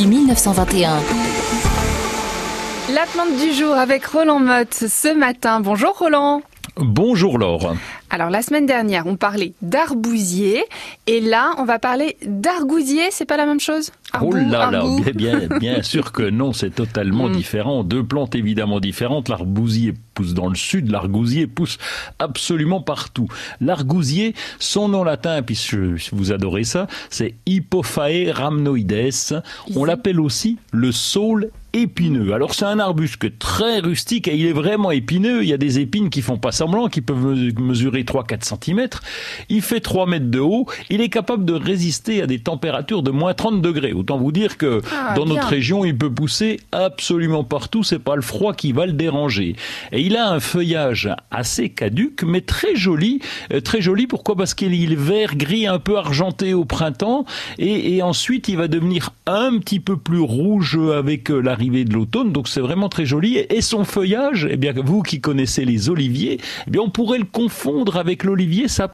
depuis 1921. La plante du jour avec Roland Motte ce matin. Bonjour Roland. Bonjour Laure. Alors la semaine dernière, on parlait d'arbousier et là, on va parler d'argousier, c'est pas la même chose? Oh là là, bien, bien, sûr que non, c'est totalement mm. différent. Deux plantes évidemment différentes. L'arbousier pousse dans le sud, l'argousier pousse absolument partout. L'argousier, son nom latin, puisque vous adorez ça, c'est Hippophae rhamnoides. On l'appelle aussi le saule épineux. Alors c'est un arbuste très rustique et il est vraiment épineux. Il y a des épines qui font pas semblant, qui peuvent mesurer 3-4 cm. Il fait 3 mètres de haut. Il est capable de résister à des températures de moins 30 degrés. Autant vous dire que ah, dans notre région, il peut pousser absolument partout. C'est pas le froid qui va le déranger. Et il a un feuillage assez caduque, mais très joli. Euh, très joli. Pourquoi? Parce qu'il est vert, gris, un peu argenté au printemps. Et, et ensuite, il va devenir un petit peu plus rouge avec euh, la de l'automne, donc c'est vraiment très joli. Et son feuillage, eh bien, vous qui connaissez les oliviers, eh bien, on pourrait le confondre avec l'olivier. Ça